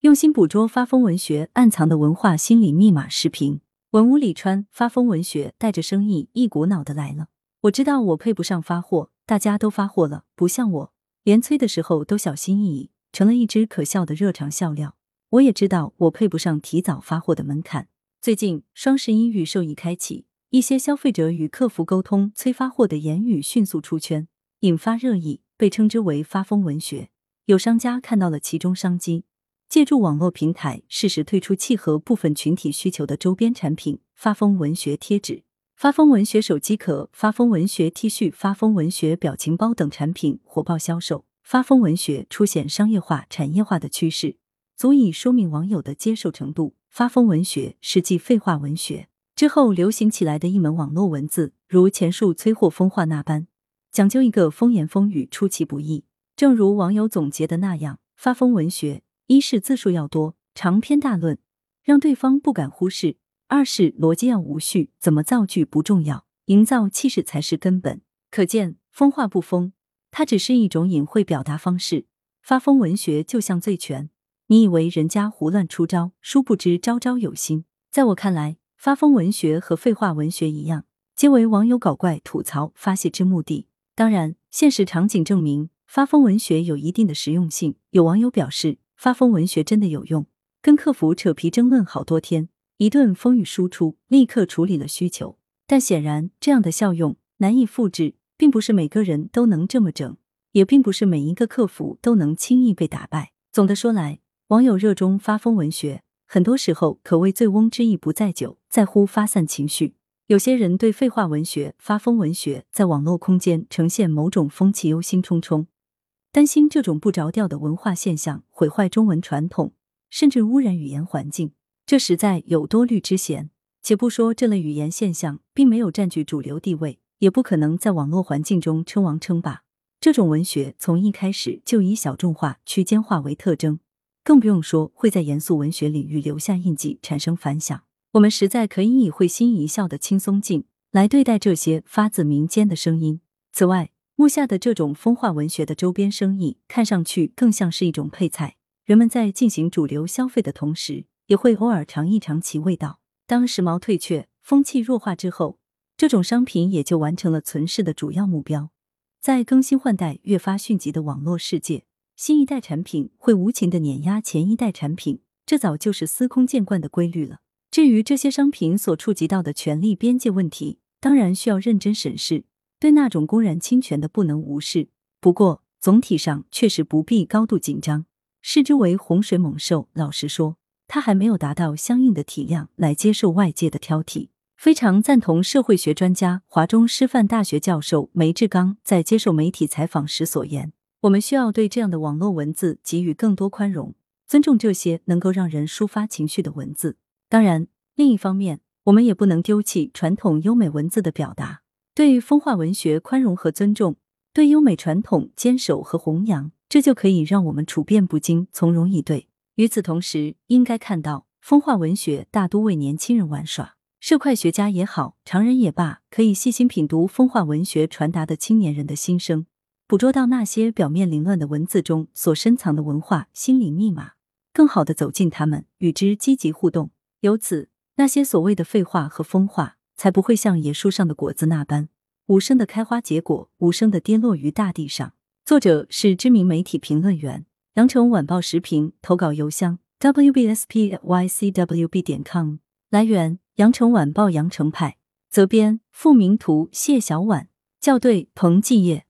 用心捕捉发疯文学暗藏的文化心理密码视频。文屋里川发疯文学带着生意一股脑的来了。我知道我配不上发货，大家都发货了，不像我，连催的时候都小心翼翼，成了一只可笑的热场笑料。我也知道我配不上提早发货的门槛。最近双十一预售已开启，一些消费者与客服沟通催发货的言语迅速出圈，引发热议，被称之为发疯文学。有商家看到了其中商机。借助网络平台，适时推出契合部分群体需求的周边产品——发疯文学贴纸、发疯文学手机壳、发疯文学 T 恤、发疯文学表情包等产品火爆销售。发疯文学出现商业化、产业化的趋势，足以说明网友的接受程度。发疯文学是继废话文学之后流行起来的一门网络文字，如前述催货疯话那般，讲究一个风言风语，出其不意。正如网友总结的那样，发疯文学。一是字数要多，长篇大论，让对方不敢忽视；二是逻辑要无序，怎么造句不重要，营造气势才是根本。可见疯话不疯，它只是一种隐晦表达方式。发疯文学就像醉拳，你以为人家胡乱出招，殊不知招招有心。在我看来，发疯文学和废话文学一样，皆为网友搞怪吐槽发泄之目的。当然，现实场景证明，发疯文学有一定的实用性。有网友表示。发疯文学真的有用，跟客服扯皮争论好多天，一顿风雨输出，立刻处理了需求。但显然，这样的效用难以复制，并不是每个人都能这么整，也并不是每一个客服都能轻易被打败。总的说来，网友热衷发疯文学，很多时候可谓醉翁之意不在酒，在乎发散情绪。有些人对废话文学、发疯文学在网络空间呈现某种风气忧心忡忡。担心这种不着调的文化现象毁坏中文传统，甚至污染语言环境，这实在有多虑之嫌。且不说这类语言现象并没有占据主流地位，也不可能在网络环境中称王称霸。这种文学从一开始就以小众化、区间化为特征，更不用说会在严肃文学领域留下印记、产生反响。我们实在可以以会心一笑的轻松劲来对待这些发自民间的声音。此外，目下的这种风化文学的周边生意，看上去更像是一种配菜。人们在进行主流消费的同时，也会偶尔尝一尝其味道。当时髦退却，风气弱化之后，这种商品也就完成了存世的主要目标。在更新换代越发迅疾的网络世界，新一代产品会无情的碾压前一代产品，这早就是司空见惯的规律了。至于这些商品所触及到的权利边界问题，当然需要认真审视。对那种公然侵权的不能无视，不过总体上确实不必高度紧张，视之为洪水猛兽。老实说，他还没有达到相应的体量来接受外界的挑剔。非常赞同社会学专家、华中师范大学教授梅志刚在接受媒体采访时所言：“我们需要对这样的网络文字给予更多宽容，尊重这些能够让人抒发情绪的文字。当然，另一方面，我们也不能丢弃传统优美文字的表达。”对风化文学宽容和尊重，对优美传统坚守和弘扬，这就可以让我们处变不惊、从容以对。与此同时，应该看到风化文学大多为年轻人玩耍，社会学家也好，常人也罢，可以细心品读风化文学传达的青年人的心声，捕捉到那些表面凌乱的文字中所深藏的文化心理密码，更好的走进他们，与之积极互动。由此，那些所谓的废话和风化。才不会像野树上的果子那般无声的开花结果，无声的跌落于大地上。作者是知名媒体评论员，羊城晚报时评投稿邮箱 wbspycwb 点 com。来源：羊城晚报羊城派，责编：付明图，谢小婉，校对：彭继业。